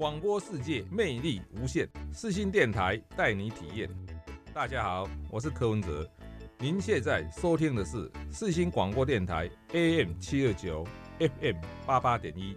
广播世界魅力无限，四新电台带你体验。大家好，我是柯文哲。您现在收听的是四新广播电台 AM 七二九 FM 八八点一。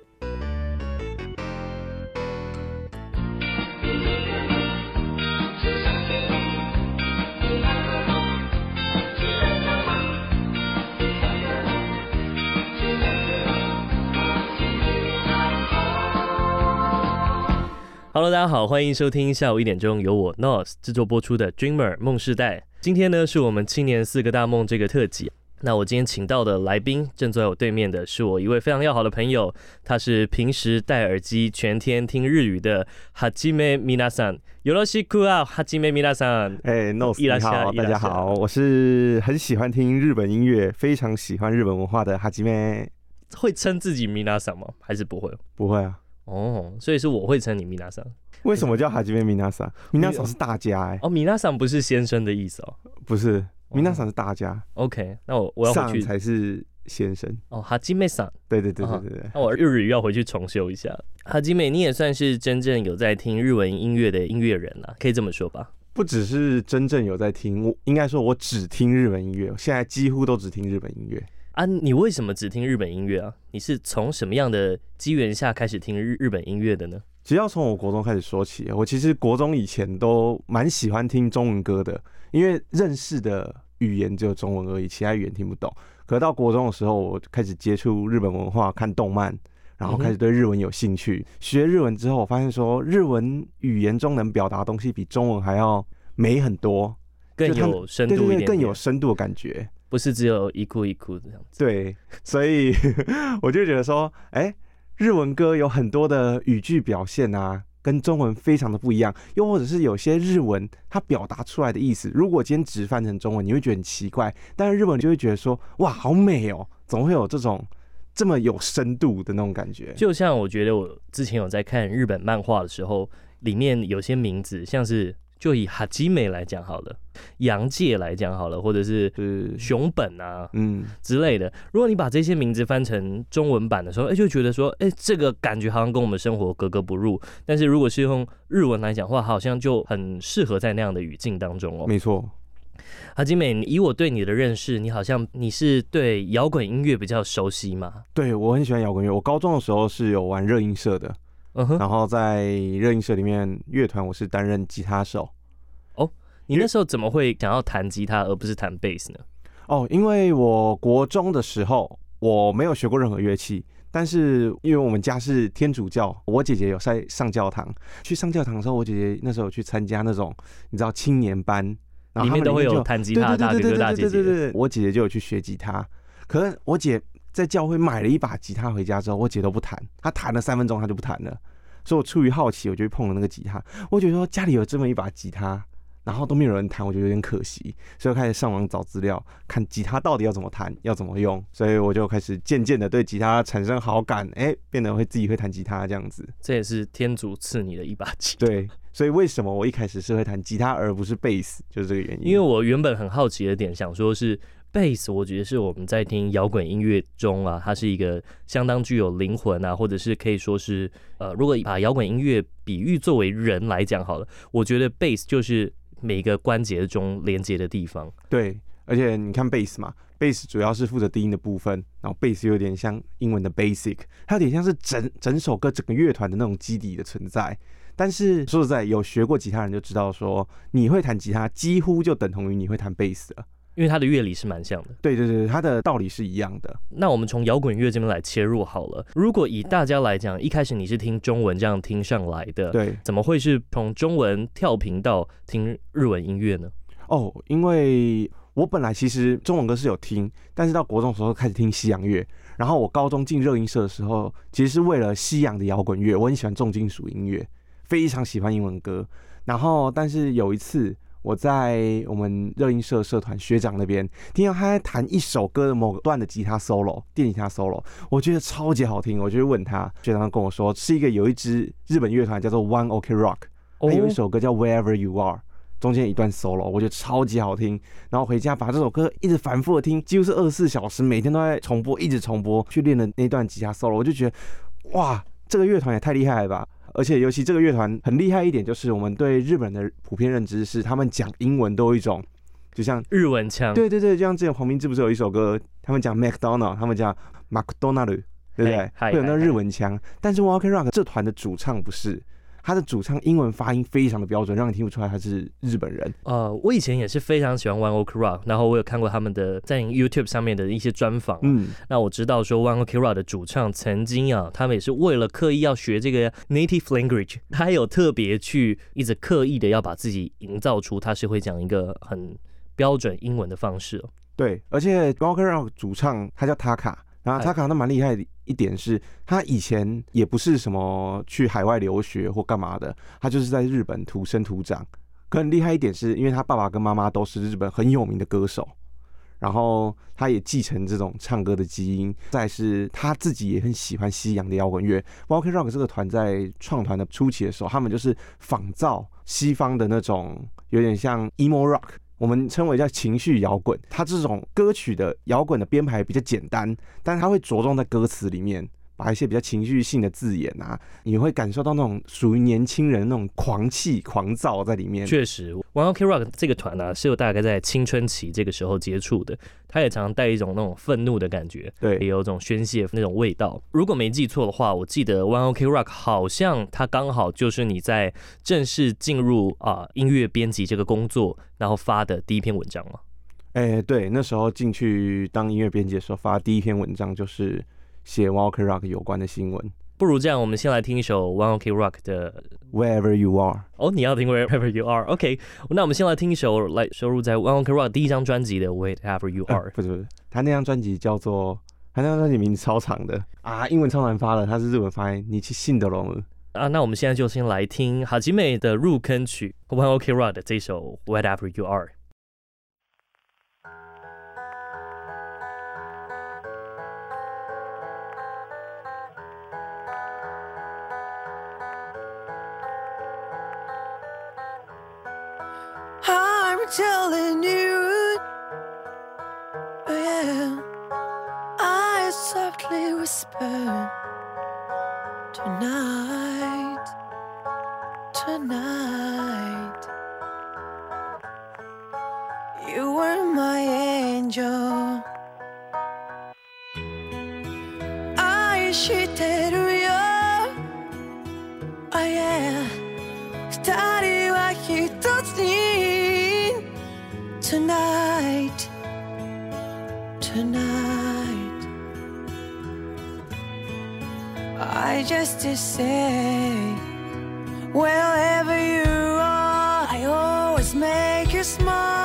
家好，欢迎收听下午一点钟由我 Nos 制作播出的 Dreamer 梦世代。今天呢是我们青年四个大梦这个特辑。那我今天请到的来宾，正坐在我对面的是我一位非常要好的朋友，他是平时戴耳机全天听日语的哈基梅米娜桑。よろしく啊，哈基梅米娜桑。哎，Nos 你好，大家好，我是很喜欢听日本音乐，非常喜欢日本文化的哈基梅。会称自己米娜桑吗？还是不会？不会啊。哦，所以是我会称你米娜桑。 为什么叫哈基梅米娜桑？米娜桑是大家哎、欸。哦，米娜桑不是先生的意思哦。不是，米娜桑是大家。OK，那我我要回去。才是先生。哦，哈基梅桑。对对对对对对。那我日语要回去重修一下。哈基梅，你也算是真正有在听日文音乐的音乐人了，可以这么说吧？不只是真正有在听，我应该说我只听日文音乐，现在几乎都只听日本音乐。啊，你为什么只听日本音乐啊？你是从什么样的机缘下开始听日日本音乐的呢？其实要从我国中开始说起。我其实国中以前都蛮喜欢听中文歌的，因为认识的语言只有中文而已，其他语言听不懂。可是到国中的时候，我开始接触日本文化，看动漫，然后开始对日文有兴趣。嗯、学日文之后，我发现说日文语言中能表达的东西比中文还要美很多，更有深度对对对，更有深度的感觉。不是只有一哭一哭这样子。对，所以 我就觉得说，哎、欸，日文歌有很多的语句表现啊，跟中文非常的不一样。又或者是有些日文它表达出来的意思，如果今天直翻成中文，你会觉得很奇怪。但是日文就会觉得说，哇，好美哦，怎么会有这种这么有深度的那种感觉？就像我觉得我之前有在看日本漫画的时候，里面有些名字像是。就以哈基美来讲好了，杨介来讲好了，或者是熊本啊，嗯之类的。如果你把这些名字翻成中文版的时候，哎、欸，就觉得说，哎、欸，这个感觉好像跟我们生活格格不入。但是如果是用日文来讲话，好像就很适合在那样的语境当中哦。没错，哈基美，以我对你的认识，你好像你是对摇滚音乐比较熟悉吗？对，我很喜欢摇滚乐。我高中的时候是有玩热音社的。嗯哼，然后在热映社里面乐团，我是担任吉他手。哦，你那时候怎么会想要弹吉他而不是弹贝斯呢？哦，因为我国中的时候我没有学过任何乐器，但是因为我们家是天主教，我姐姐有在上教堂。去上教堂的时候，我姐姐那时候有去参加那种你知道青年班，然后里面都会有弹吉他的大哥哥大姐姐。对对对，我姐姐就有去学吉他，可是我姐。在教会买了一把吉他回家之后，我姐都不弹，她弹了三分钟，她就不弹了。所以我出于好奇，我就去碰了那个吉他。我觉得说家里有这么一把吉他，然后都没有人弹，我觉得有点可惜。所以我开始上网找资料，看吉他到底要怎么弹，要怎么用。所以我就开始渐渐的对吉他产生好感，哎、欸，变得会自己会弹吉他这样子。这也是天主赐你的一把吉他。对，所以为什么我一开始是会弹吉他而不是贝斯，就是这个原因。因为我原本很好奇的点，想说是。贝斯，我觉得是我们在听摇滚音乐中啊，它是一个相当具有灵魂啊，或者是可以说是呃，如果把摇滚音乐比喻作为人来讲好了，我觉得贝斯就是每一个关节中连接的地方。对，而且你看贝斯嘛，贝斯主要是负责低音的部分，然后贝斯有点像英文的 basic，它有点像是整整首歌整个乐团的那种基底的存在。但是说实在，有学过吉他人就知道说，你会弹吉他，几乎就等同于你会弹贝斯了。因为它的乐理是蛮像的，对对对，它的道理是一样的。那我们从摇滚乐这边来切入好了。如果以大家来讲，一开始你是听中文这样听上来的，对，怎么会是从中文跳频道听日文音乐呢？哦，因为我本来其实中文歌是有听，但是到国中的时候开始听西洋乐。然后我高中进热音社的时候，其实是为了西洋的摇滚乐，我很喜欢重金属音乐，非常喜欢英文歌。然后，但是有一次。我在我们热音社社团学长那边听到他在弹一首歌的某段的吉他 solo，电吉他 solo，我觉得超级好听。我就问他，学长跟我说，是一个有一支日本乐团叫做 One Ok Rock，他有一首歌叫 Wherever You Are，中间一段 solo，我觉得超级好听。然后回家把这首歌一直反复的听，几乎是二十四小时，每天都在重播，一直重播去练的那段吉他 solo，我就觉得哇，这个乐团也太厉害了吧！而且尤其这个乐团很厉害一点，就是我们对日本的普遍认知是，他们讲英文都有一种，就像日文腔。对对对，就像之前黄明志不是有一首歌，他们讲 McDonald，他们讲 McDonald，对不对？会有那日文腔。但是 Walking Rock 这团的主唱不是。他的主唱英文发音非常的标准，让你听不出来他是日本人。呃，我以前也是非常喜欢 One Ok Rock，然后我有看过他们的在 YouTube 上面的一些专访。嗯，那我知道说 One Ok Rock 的主唱曾经啊，他们也是为了刻意要学这个 native language，他有特别去一直刻意的要把自己营造出他是会讲一个很标准英文的方式。对，而且 One Ok Rock 主唱他叫 Taka。然后他可能蛮厉害的一点是，他以前也不是什么去海外留学或干嘛的，他就是在日本土生土长。可很厉害一点是，因为他爸爸跟妈妈都是日本很有名的歌手，然后他也继承这种唱歌的基因。再是他自己也很喜欢西洋的摇滚乐。Ok Rock 这个团在创团的初期的时候，他们就是仿造西方的那种，有点像 emo rock。我们称为叫情绪摇滚，它这种歌曲的摇滚的编排比较简单，但它会着重在歌词里面。把一些比较情绪性的字眼啊，你会感受到那种属于年轻人那种狂气、狂躁在里面。确实，One Ok Rock 这个团呢、啊，是有大概在青春期这个时候接触的，他也常常带一种那种愤怒的感觉，对，也有一种宣泄那种味道。如果没记错的话，我记得 One Ok Rock 好像他刚好就是你在正式进入啊音乐编辑这个工作，然后发的第一篇文章嘛。哎、欸，对，那时候进去当音乐编辑的时候发的第一篇文章就是。写 One Ok Rock 有关的新闻，不如这样，我们先来听一首 One Ok Rock 的 Wherever You Are。哦，你要听 Wherever You Are？OK，、okay, 那我们先来听一首来收录在 One Ok Rock 第一张专辑的 Wherever You Are。呃、不是不是，他那张专辑叫做，他那张专辑名字超长的啊，英文超难发的，他是日文发音，你去信的龙啊。那我们现在就先来听哈吉美的入坑曲 One Ok Rock 的这首 Wherever You Are。Telling you, Kiss my.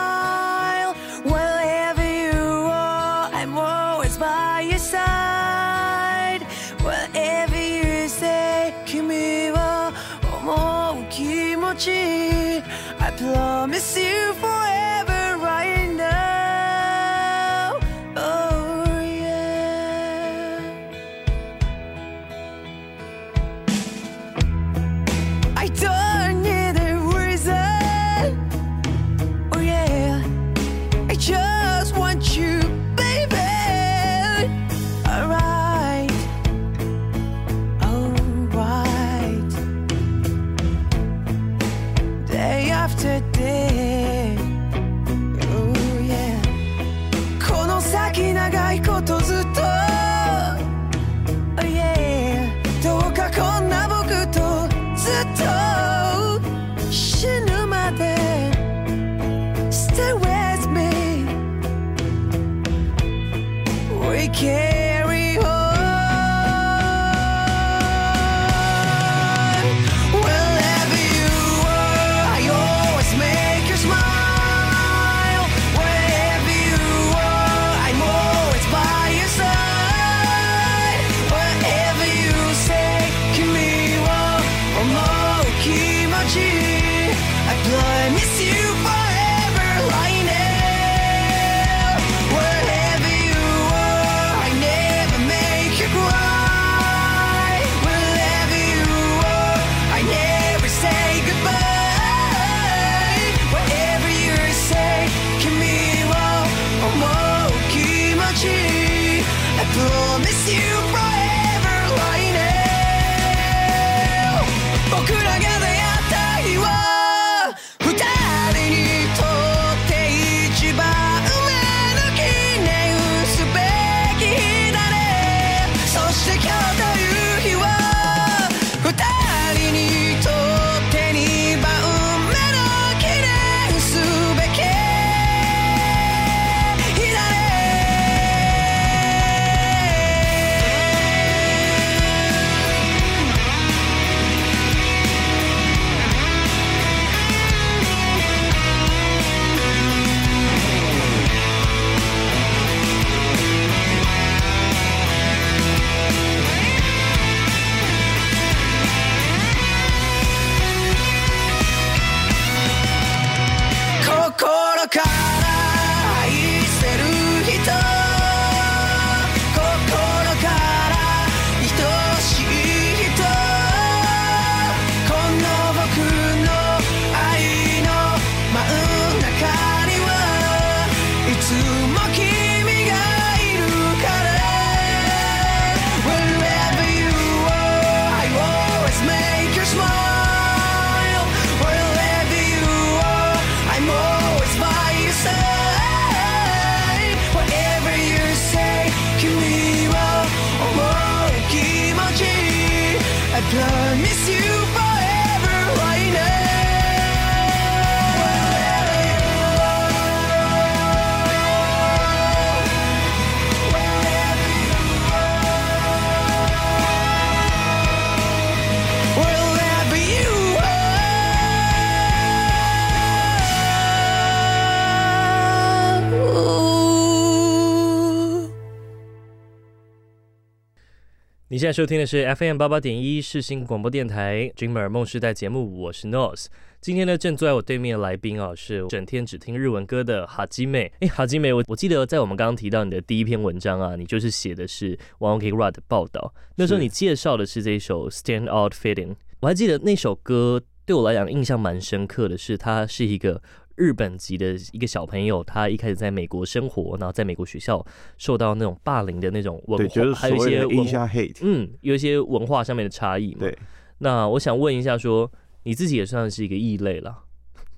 你现在收听的是 FM 八八点一世新广播电台 Dreamer 梦时代节目，我是 Nose。今天呢，正坐在我对面的来宾啊，是整天只听日文歌的哈基妹。哎，哈基妹，我我记得在我们刚刚提到你的第一篇文章啊，你就是写的是 One Ok Rock 的报道。那时候你介绍的是这一首 Stand Out Feeling，我还记得那首歌对我来讲印象蛮深刻的是，它是一个。日本籍的一个小朋友，他一开始在美国生活，然后在美国学校受到那种霸凌的那种文化，就是、还有一些文化，hate，嗯，有一些文化上面的差异嘛。对，那我想问一下说，说你自己也算是一个异类了。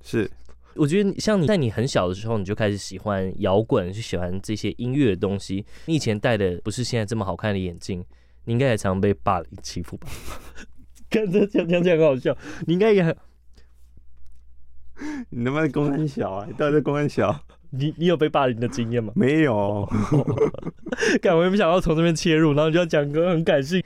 是，我觉得像你在你很小的时候，你就开始喜欢摇滚，去喜欢这些音乐的东西。你以前戴的不是现在这么好看的眼镜，你应该也常被霸凌欺负吧？看这讲讲起来很好笑，你应该也很。你他妈的公安小啊！你到底是公安小？你你有被霸凌的经验吗？没有。干，我也不想要从这边切入，然后就要讲歌很感性。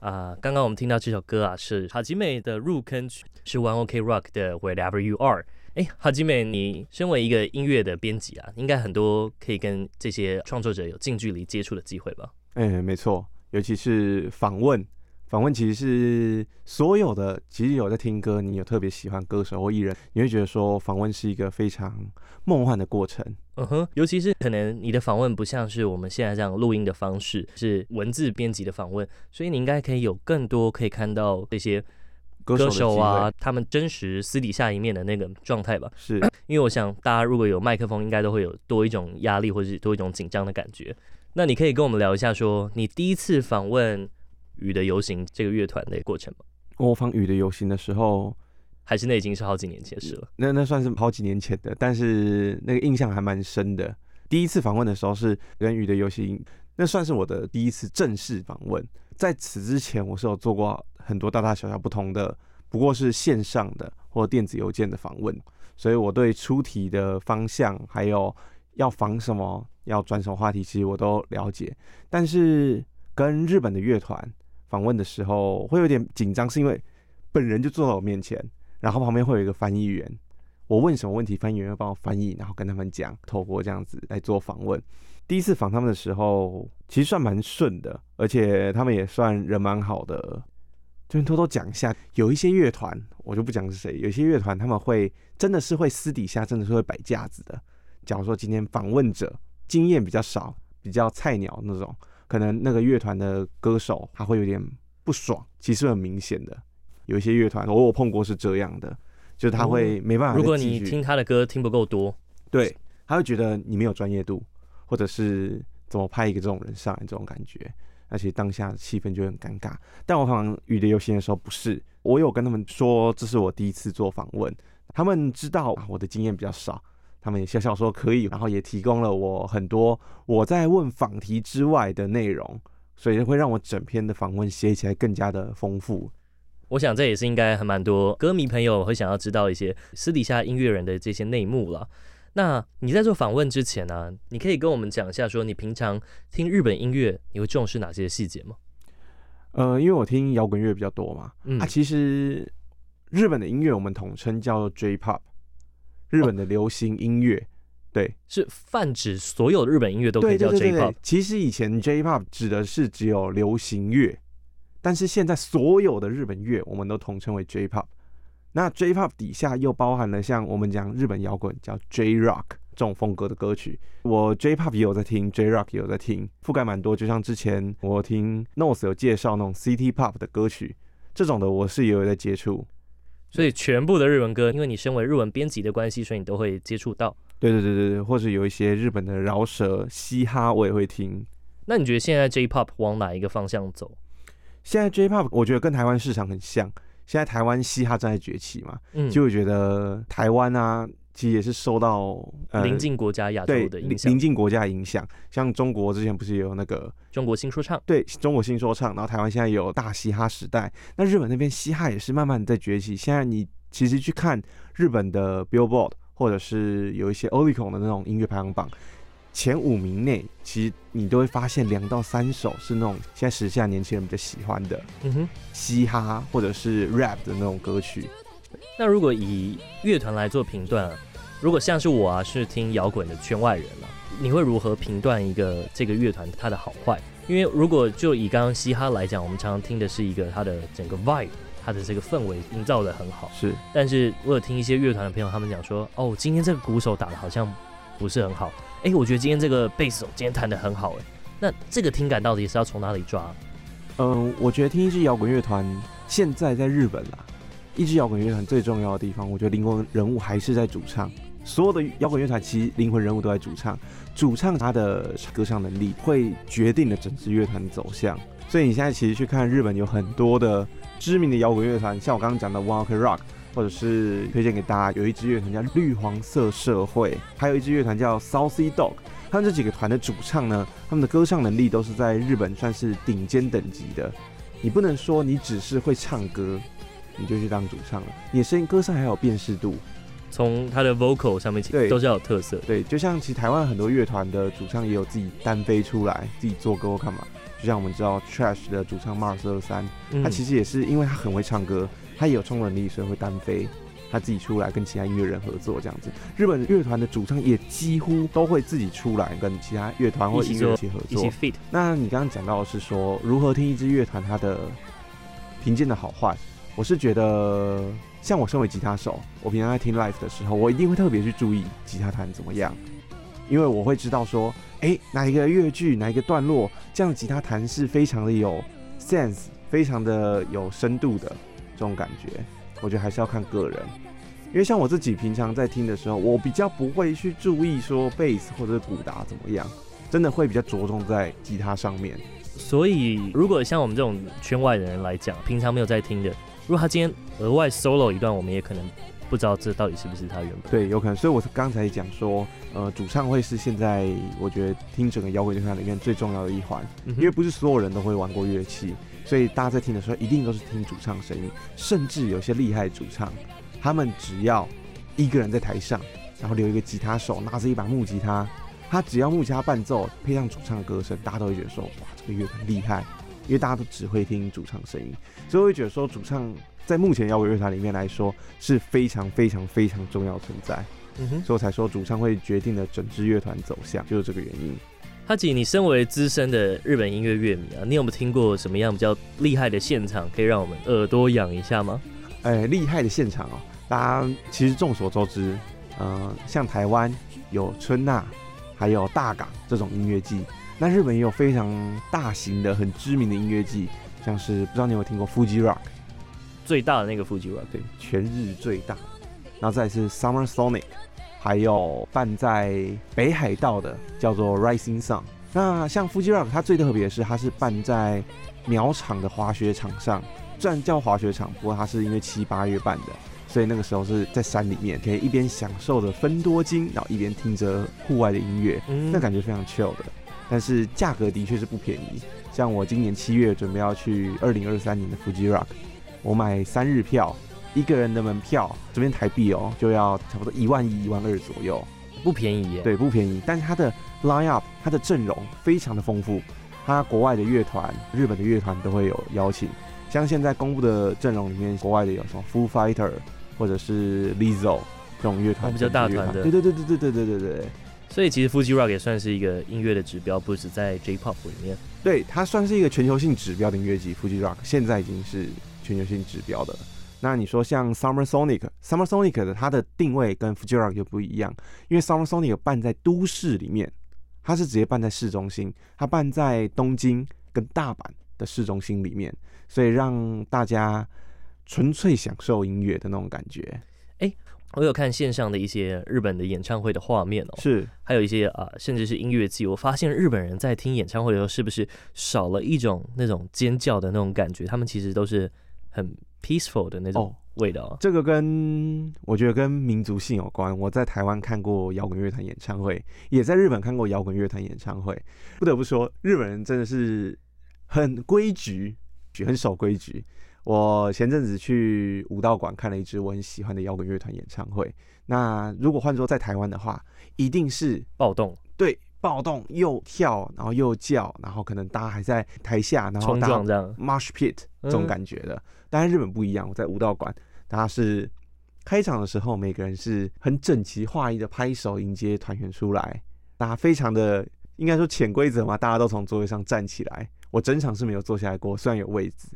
啊，刚刚我们听到这首歌啊，是哈基美的入坑曲，是 One Ok Rock 的 Wherever You Are。哎，哈基美，你身为一个音乐的编辑啊，应该很多可以跟这些创作者有近距离接触的机会吧？哎，没错，尤其是访问。访问其实是所有的，其实有在听歌，你有特别喜欢歌手或艺人，你会觉得说访问是一个非常梦幻的过程。嗯哼，尤其是可能你的访问不像是我们现在这样录音的方式，是文字编辑的访问，所以你应该可以有更多可以看到这些歌手啊，他们真实私底下一面的那个状态吧。是，因为我想大家如果有麦克风，应该都会有多一种压力或者是多一种紧张的感觉。那你可以跟我们聊一下，说你第一次访问。雨的游行这个乐团的过程吗？我访雨的游行的时候，还是那已经是好几年前的事了。那那算是好几年前的，但是那个印象还蛮深的。第一次访问的时候是跟雨的游行，那算是我的第一次正式访问。在此之前，我是有做过很多大大小小不同的，不过是线上的或电子邮件的访问，所以我对出题的方向还有要访什么、要转什么话题，其实我都了解。但是跟日本的乐团。访问的时候会有点紧张，是因为本人就坐在我面前，然后旁边会有一个翻译员，我问什么问题，翻译员会帮我翻译，然后跟他们讲，透过这样子来做访问。第一次访他们的时候，其实算蛮顺的，而且他们也算人蛮好的。就偷偷讲一下，有一些乐团我就不讲是谁，有些乐团他们会真的是会私底下真的是会摆架子的。假如说今天访问者经验比较少，比较菜鸟那种。可能那个乐团的歌手他会有点不爽，其实很明显的。有一些乐团我我碰过是这样的，就是他会没办法。如果你听他的歌听不够多，对，他会觉得你没有专业度，或者是怎么派一个这种人上来这种感觉，而且当下气氛就很尴尬。但我访雨的游行的时候不是，我有跟他们说这是我第一次做访问，他们知道我的经验比较少。他们也笑笑说可以，然后也提供了我很多我在问访题之外的内容，所以会让我整篇的访问写起来更加的丰富。我想这也是应该还蛮多歌迷朋友会想要知道一些私底下音乐人的这些内幕了。那你在做访问之前呢、啊，你可以跟我们讲一下，说你平常听日本音乐，你会重视哪些细节吗？呃，因为我听摇滚乐比较多嘛，嗯、啊，其实日本的音乐我们统称叫做 J-Pop。日本的流行音乐，哦、对，是泛指所有的日本音乐都可以叫 J-pop。其实以前 J-pop 指的是只有流行乐，但是现在所有的日本乐我们都统称为 J-pop。那 J-pop 底下又包含了像我们讲日本摇滚叫 J-rock 这种风格的歌曲。我 J-pop 也有在听，J-rock 也有在听，覆盖蛮多。就像之前我听 Nose 有介绍那种 City Pop 的歌曲，这种的我是也有在接触。所以全部的日文歌，因为你身为日文编辑的关系，所以你都会接触到。对对对对对，或者有一些日本的饶舌、嘻哈，我也会听。那你觉得现在 J-Pop 往哪一个方向走？现在 J-Pop 我觉得跟台湾市场很像。现在台湾嘻哈正在崛起嘛，嗯，就会觉得台湾啊，其实也是受到邻近国家亚洲的影响，邻近国家影响，像中国之前不是也有那个中国新说唱？对，中国新说唱，然后台湾现在有大嘻哈时代，那日本那边嘻哈也是慢慢的在崛起。现在你其实去看日本的 Billboard，或者是有一些 Oricon 的那种音乐排行榜。前五名内，其实你都会发现两到三首是那种现在时下年轻人比较喜欢的，嗯哼，嘻哈或者是 rap 的那种歌曲。那如果以乐团来做评断，如果像是我啊，是听摇滚的圈外人了，你会如何评断一个这个乐团它的好坏？因为如果就以刚刚嘻哈来讲，我们常常听的是一个它的整个 vibe，它的这个氛围营造的很好。是，但是我有听一些乐团的朋友，他们讲说，哦，今天这个鼓手打的好像不是很好。哎、欸，我觉得今天这个贝斯手今天弹的很好，哎，那这个听感到底是要从哪里抓？嗯，我觉得听一支摇滚乐团，现在在日本啦，一支摇滚乐团最重要的地方，我觉得灵魂人物还是在主唱。所有的摇滚乐团其实灵魂人物都在主唱，主唱他的歌唱能力会决定了整支乐团的走向。所以你现在其实去看日本有很多的知名的摇滚乐团，像我刚刚讲的 One Ok Rock。或者是推荐给大家，有一支乐团叫绿黄色社会，还有一支乐团叫 Saucy Dog。他们这几个团的主唱呢，他们的歌唱能力都是在日本算是顶尖等级的。你不能说你只是会唱歌，你就去当主唱了。你的声音歌声还有辨识度，从他的 vocal 上面起，对，都是要有特色。对，就像其实台湾很多乐团的主唱也有自己单飞出来，自己做歌或干嘛。就像我们知道 Trash 的主唱 Mars 二三，他其实也是因为他很会唱歌。他也有冲能力，所以会单飞，他自己出来跟其他音乐人合作这样子。日本乐团的主唱也几乎都会自己出来跟其他乐团或音乐人一起合作。一起 feat。那你刚刚讲到的是说如何听一支乐团它的评鉴的好坏，我是觉得像我身为吉他手，我平常在听 live 的时候，我一定会特别去注意吉他弹怎么样，因为我会知道说，哎、哪一个乐句哪一个段落，这样吉他弹是非常的有 sense，非常的有深度的。这种感觉，我觉得还是要看个人，因为像我自己平常在听的时候，我比较不会去注意说贝斯或者是鼓打怎么样，真的会比较着重在吉他上面。所以，如果像我们这种圈外的人来讲，平常没有在听的，如果他今天额外 solo 一段，我们也可能不知道这到底是不是他原本。对，有可能。所以我刚才讲说，呃，主唱会是现在我觉得听整个摇滚乐团里面最重要的一环，嗯，因为不是所有人都会玩过乐器。所以大家在听的时候，一定都是听主唱声音，甚至有些厉害的主唱，他们只要一个人在台上，然后留一个吉他手拿着一把木吉他，他只要木吉他伴奏配上主唱的歌声，大家都会觉得说，哇，这个乐团厉害，因为大家都只会听主唱声音，所以我会觉得说，主唱在目前摇滚乐团里面来说是非常非常非常重要存在，嗯哼，所以我才说主唱会决定了整支乐团走向，就是这个原因。哈吉，你身为资深的日本音乐乐迷啊，你有没有听过什么样比较厉害的现场，可以让我们耳朵痒一下吗？哎、欸，厉害的现场哦，大家其实众所周知，嗯、呃，像台湾有春娜，还有大港这种音乐祭，那日本也有非常大型的、很知名的音乐季，像是不知道你有没有听过 Fuji Rock，最大的那个 Fuji Rock，对，全日最大，然后再是 Summer Sonic。还有办在北海道的叫做 Rising Sun。那像 Fuji Rock，它最特别的是，它是办在苗场的滑雪场上。虽然叫滑雪场，不过它是因为七八月办的，所以那个时候是在山里面，可以一边享受着分多金，然后一边听着户外的音乐，嗯那感觉非常 chill 的。但是价格的确是不便宜。像我今年七月准备要去二零二三年的 Fuji Rock，我买三日票。一个人的门票这边台币哦，就要差不多一万一、一万二左右，不便宜耶。对，不便宜。但是它的 line up，它的阵容非常的丰富，它国外的乐团、日本的乐团都会有邀请。像现在公布的阵容里面，国外的有什么 Foo Fighter 或者是 Lizzo 这种乐团，比较大团的。对对对对对对对对对。所以其实 Fuji Rock 也算是一个音乐的指标，不止在 J-Pop 里面。对，它算是一个全球性指标的音乐祭。Fuji Rock 现在已经是全球性指标的了。那你说像 Summer Sonic，Summer Sonic 的它的定位跟 Fuji Rock 就不一样，因为 Summer Sonic 办在都市里面，它是直接办在市中心，它办在东京跟大阪的市中心里面，所以让大家纯粹享受音乐的那种感觉。我有看线上的一些日本的演唱会的画面哦，是，还有一些啊，甚至是音乐季，我发现日本人在听演唱会的时候，是不是少了一种那种尖叫的那种感觉？他们其实都是很。peaceful 的那种味道？这个跟我觉得跟民族性有关。我在台湾看过摇滚乐团演唱会，也在日本看过摇滚乐团演唱会。不得不说，日本人真的是很规矩，很守规矩。我前阵子去武道馆看了一支我很喜欢的摇滚乐团演唱会。那如果换作在台湾的话，一定是暴动。对。暴动又跳，然后又叫，然后可能大家还在台下，然后撞这样 mosh pit 这种感觉的。嗯、但是日本不一样，我在武道馆，大家是开场的时候，每个人是很整齐划一的拍手迎接团员出来，大家非常的应该说潜规则嘛，大家都从座位上站起来。我整场是没有坐下来过，虽然有位置。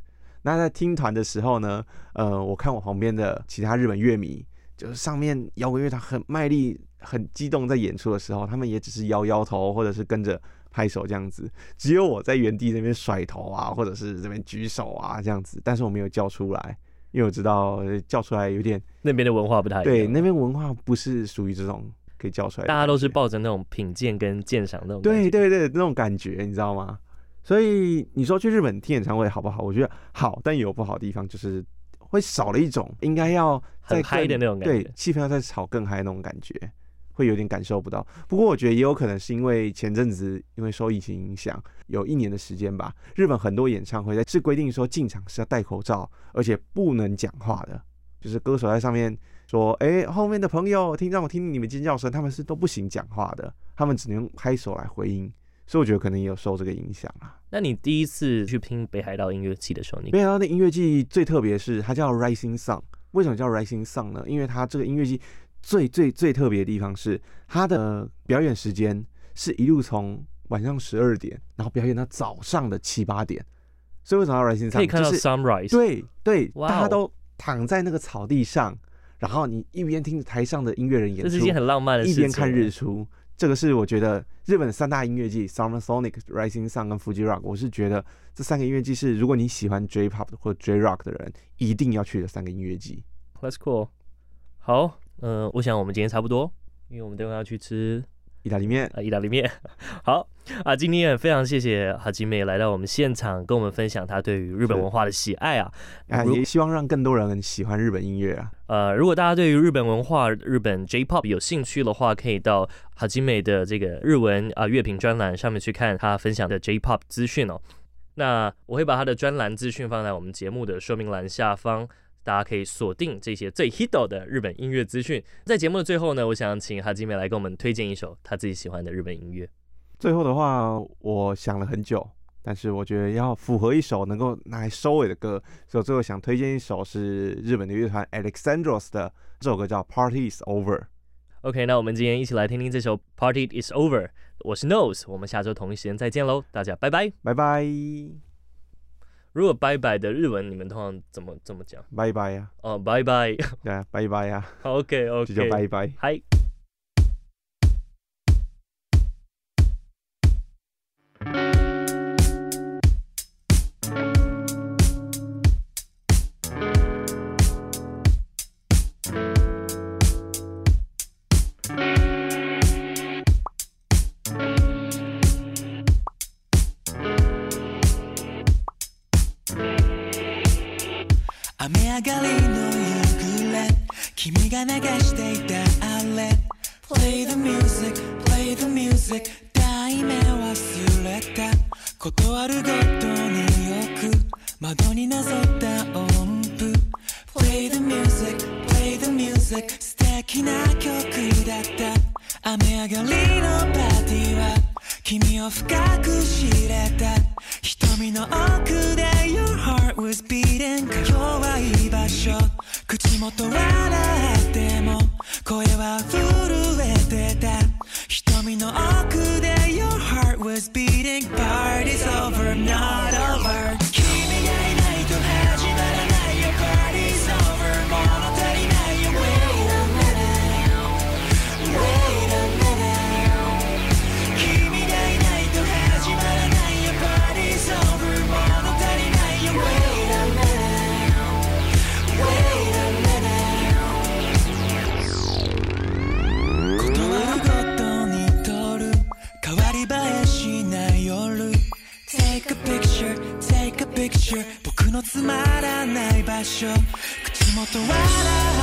那在听团的时候呢，呃，我看我旁边的其他日本乐迷，就是上面摇滚乐团很卖力。很激动，在演出的时候，他们也只是摇摇头，或者是跟着拍手这样子。只有我在原地那边甩头啊，或者是这边举手啊这样子。但是我没有叫出来，因为我知道叫出来有点那边的文化不太。对，那边文化不是属于这种可以叫出来。大家都是抱着那种品鉴跟鉴赏那种。对对对，那种感觉你知道吗？所以你说去日本听演唱会好不好？我觉得好，但也有不好的地方，就是会少了一种应该要再嗨的那种感觉，对，气氛要再炒更嗨那种感觉。会有点感受不到，不过我觉得也有可能是因为前阵子因为受疫情影响，有一年的时间吧，日本很多演唱会是规定说进场是要戴口罩，而且不能讲话的，就是歌手在上面说，哎，后面的朋友听让我听你们尖叫声，他们是都不行讲话的，他们只能用拍手来回应，所以我觉得可能也有受这个影响啊。那你第一次去听北海道音乐季的时候，你北海道的音乐季最特别是它叫 Rising Sun，为什么叫 Rising Sun 呢？因为它这个音乐季。最最最特别的地方是，它的表演时间是一路从晚上十二点，然后表演到早上的七八点。所以为什么要 Rising Sun？可以看到 sunrise。对对，大家都躺在那个草地上，然后你一边听着台上的音乐人演出，这是一件很浪漫的事情。一边看日出。这个是我觉得日本的三大音乐季 Summer Sonic、Rising Sun 跟 Fuji Rock，我是觉得这三个音乐季是如果你喜欢 J-Pop 或者 J-Rock 的人一定要去的三个音乐季。That's cool。好。嗯、呃，我想我们今天差不多，因为我们等会要去吃意大利面啊，意大利面。好啊，今天也非常谢谢哈基梅来到我们现场，跟我们分享他对于日本文化的喜爱啊，啊，也希望让更多人喜欢日本音乐啊。呃，如果大家对于日本文化、日本 J-Pop 有兴趣的话，可以到哈基梅的这个日文啊乐评专栏上面去看他分享的 J-Pop 资讯哦。那我会把他的专栏资讯放在我们节目的说明栏下方。大家可以锁定这些最 hit 的日本音乐资讯。在节目的最后呢，我想请哈基梅来给我们推荐一首他自己喜欢的日本音乐。最后的话，我想了很久，但是我觉得要符合一首能够拿来收尾的歌，所以我最后想推荐一首是日本的乐团 Alexandros 的这首歌叫《Party Is Over》。OK，那我们今天一起来听听这首《Party Is Over》。我是 Nose，我们下周同一时间再见喽，大家拜拜，拜拜。如果拜拜的日文，你们通常怎么怎么讲？拜拜呀！哦，拜拜。对啊，拜拜呀。OK OK，就叫拜拜。嗨。断るごとによく。窓になぞった音符。Play the music, play the music 素敵な曲だった。雨上がりのパーティーは君を深く知れた。瞳の奥で Your heart was beating かいい場所。口元笑っても声は震えてた。Tell me no all your heart was beating. Party's over, not over. しょ口元笑う。